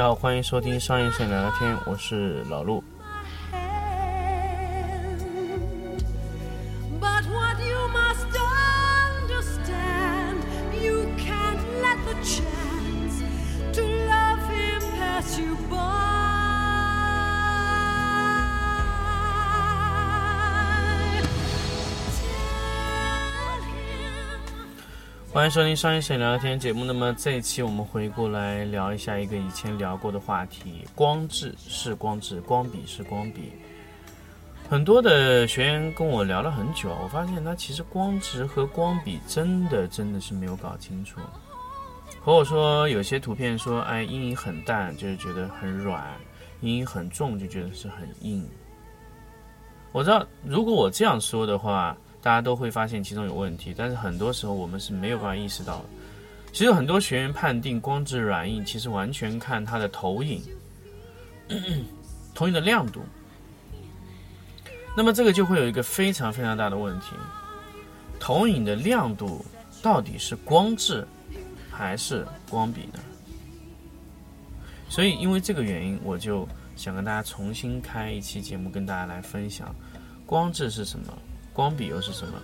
家好，欢迎收听商业摄影聊聊天，我是老陆。欢迎收听商业摄影聊天节目。那么这一期我们回过来聊一下一个以前聊过的话题：光质是光质，光比是光比。很多的学员跟我聊了很久，我发现他其实光质和光比真的真的是没有搞清楚。和我说有些图片说，哎，阴影很淡，就是觉得很软；阴影很重，就觉得是很硬。我知道，如果我这样说的话，大家都会发现其中有问题，但是很多时候我们是没有办法意识到的。其实很多学员判定光质软硬，其实完全看它的投影，投影的亮度。那么这个就会有一个非常非常大的问题：投影的亮度到底是光质还是光比呢？所以因为这个原因，我就想跟大家重新开一期节目，跟大家来分享光质是什么，光比又是什么。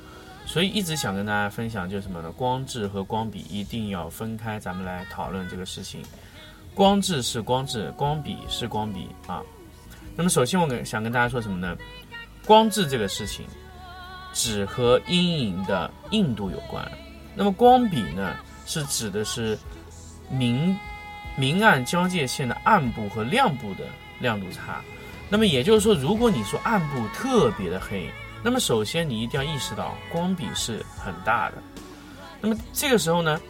所以一直想跟大家分享就是什么呢？光质和光比一定要分开，咱们来讨论这个事情。光质是光质，光比是光比啊。那么首先我跟想跟大家说什么呢？光质这个事情只和阴影的硬度有关，那么光比呢是指的是明明暗交界线的暗部和亮部的亮度差。那么也就是说，如果你说暗部特别的黑，那么首先你一定要意识到光比是很大的。那么这个时候呢，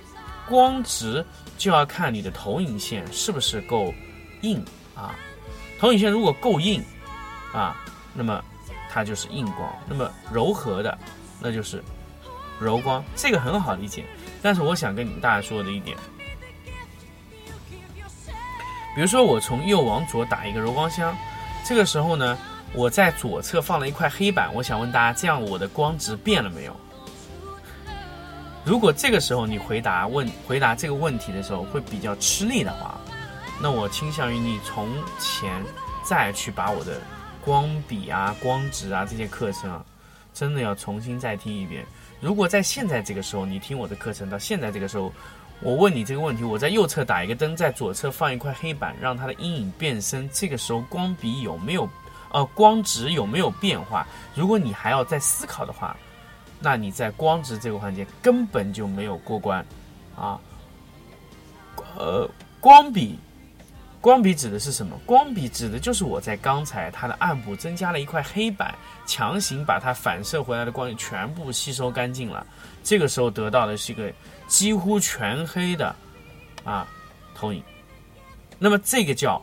光值就要看你的投影线是不是够硬啊。投影线如果够硬啊，那么它就是硬光；那么柔和的，那就是柔光。这个很好理解。但是我想跟你们大家说的一点，比如说我从右往左打一个柔光箱，这个时候呢，我在左侧放了一块黑板，我想问大家，这样我的光值变了没有？如果这个时候你回答问回答这个问题的时候会比较吃力的话，那我倾向于你从前再去把我的光比啊、光值啊这些课程啊，真的要重新再听一遍。如果在现在这个时候你听我的课程到现在这个时候，我问你这个问题，我在右侧打一个灯，在左侧放一块黑板，让它的阴影变深，这个时候光比有没有呃光值有没有变化？如果你还要再思考的话，那你在光值这个环节根本就没有过关啊。呃，光比，光比指的是什么？光比指的就是我在刚才它的暗部增加了一块黑板，强行把它反射回来的光全部吸收干净了。这个时候得到的是一个几乎全黑的啊投影。那么这个叫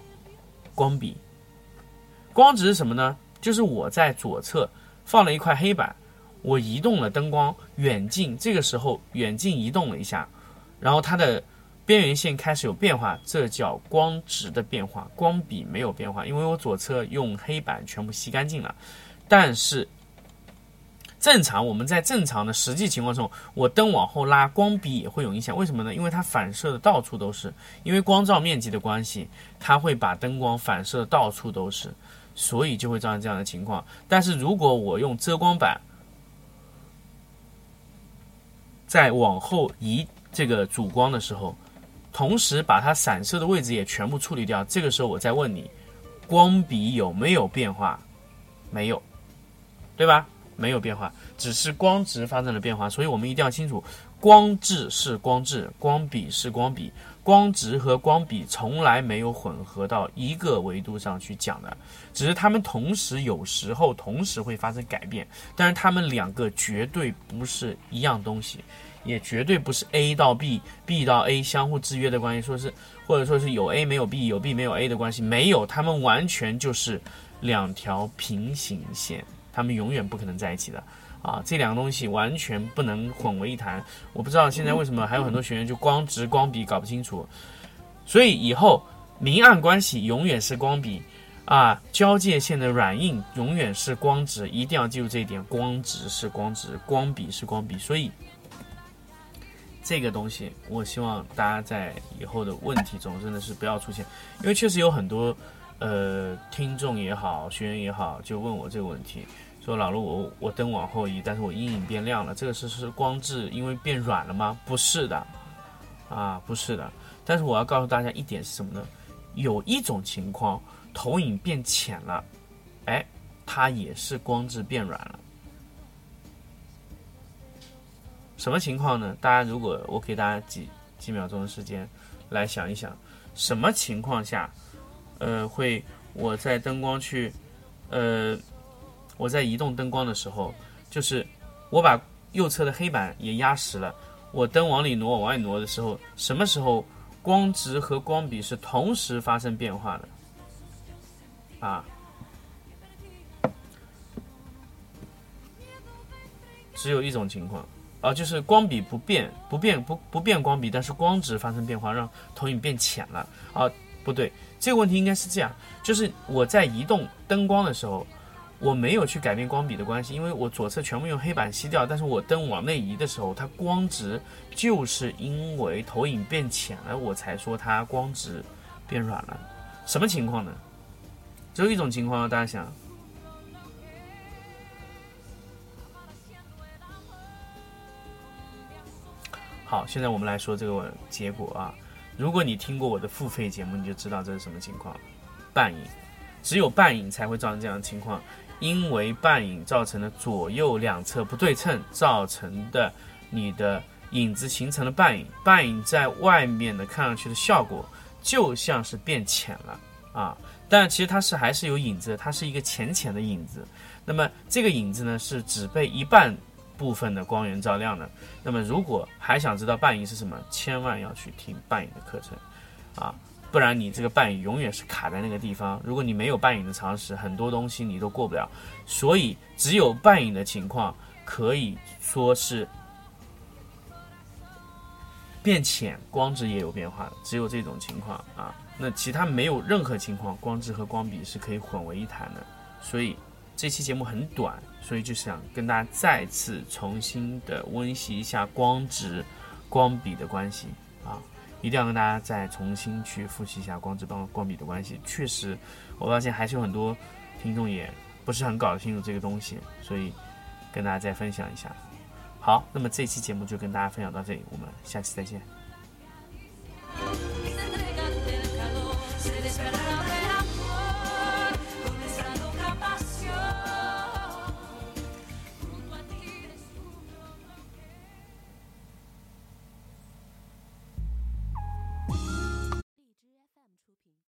光比。光值是什么呢？就是我在左侧放了一块黑板，我移动了灯光远近，这个时候远近移动了一下，然后它的边缘线开始有变化，这叫光值的变化。光比没有变化，因为我左侧用黑板全部吸干净了。但是正常我们在正常的实际情况中，我灯往后拉，光比也会有影响。为什么呢？因为它反射的到处都是，因为光照面积的关系，它会把灯光反射的到处都是，所以就会造成这样的情况。但是如果我用遮光板，在往后移这个主光的时候，同时把它散射的位置也全部处理掉。这个时候我再问你，光比有没有变化？没有，对吧？没有变化，只是光值发生了变化。所以我们一定要清楚，光质是光质，光比是光比。光值和光比从来没有混合到一个维度上去讲的，只是它们同时有时候同时会发生改变，但是它们两个绝对不是一样东西，也绝对不是 A 到 B，B 到 A 相互制约的关系，说是或者说是有 A 没有 B，有 B 没有 A 的关系，没有，它们完全就是两条平行线，他们永远不可能在一起的。啊，这两个东西完全不能混为一谈。我不知道现在为什么还有很多学员就光直光比搞不清楚，所以以后明暗关系永远是光比，啊，交界线的软硬永远是光直，一定要记住这一点，光直是光直，光比是光比。所以这个东西，我希望大家在以后的问题中真的是不要出现，因为确实有很多呃听众也好，学员也好，就问我这个问题。说老陆，我我灯往后移，但是我阴影变亮了，这个是是光质因为变软了吗？不是的，啊，不是的。但是我要告诉大家一点是什么呢？有一种情况，投影变浅了，哎，它也是光质变软了。什么情况呢？大家如果我给大家几几秒钟的时间来想一想，什么情况下，呃，会我在灯光去，呃。我在移动灯光的时候，就是我把右侧的黑板也压实了。我灯往里挪、往外挪的时候，什么时候光值和光比是同时发生变化的？啊，只有一种情况啊，就是光比不变、不变、不不变光比，但是光值发生变化，让投影变浅了。啊，不对，这个问题应该是这样：就是我在移动灯光的时候。我没有去改变光比的关系，因为我左侧全部用黑板吸掉，但是我灯往内移的时候，它光值就是因为投影变浅了，我才说它光值变软了。什么情况呢？只有一种情况，大家想。好，现在我们来说这个结果啊。如果你听过我的付费节目，你就知道这是什么情况。半影，只有半影才会造成这样的情况。因为半影造成的左右两侧不对称造成的，你的影子形成了半影，半影在外面的看上去的效果就像是变浅了啊，但其实它是还是有影子，它是一个浅浅的影子。那么这个影子呢是只被一半部分的光源照亮的。那么如果还想知道半影是什么，千万要去听半影的课程啊。不然你这个半影永远是卡在那个地方。如果你没有半影的常识，很多东西你都过不了。所以只有半影的情况可以说是变浅，光质也有变化的。只有这种情况啊，那其他没有任何情况，光质和光比是可以混为一谈的。所以这期节目很短，所以就想跟大家再次重新的温习一下光值、光比的关系啊。一定要跟大家再重新去复习一下光值帮光比的关系。确实，我发现还是有很多听众也不是很搞清楚这个东西，所以跟大家再分享一下。好，那么这期节目就跟大家分享到这里，我们下期再见。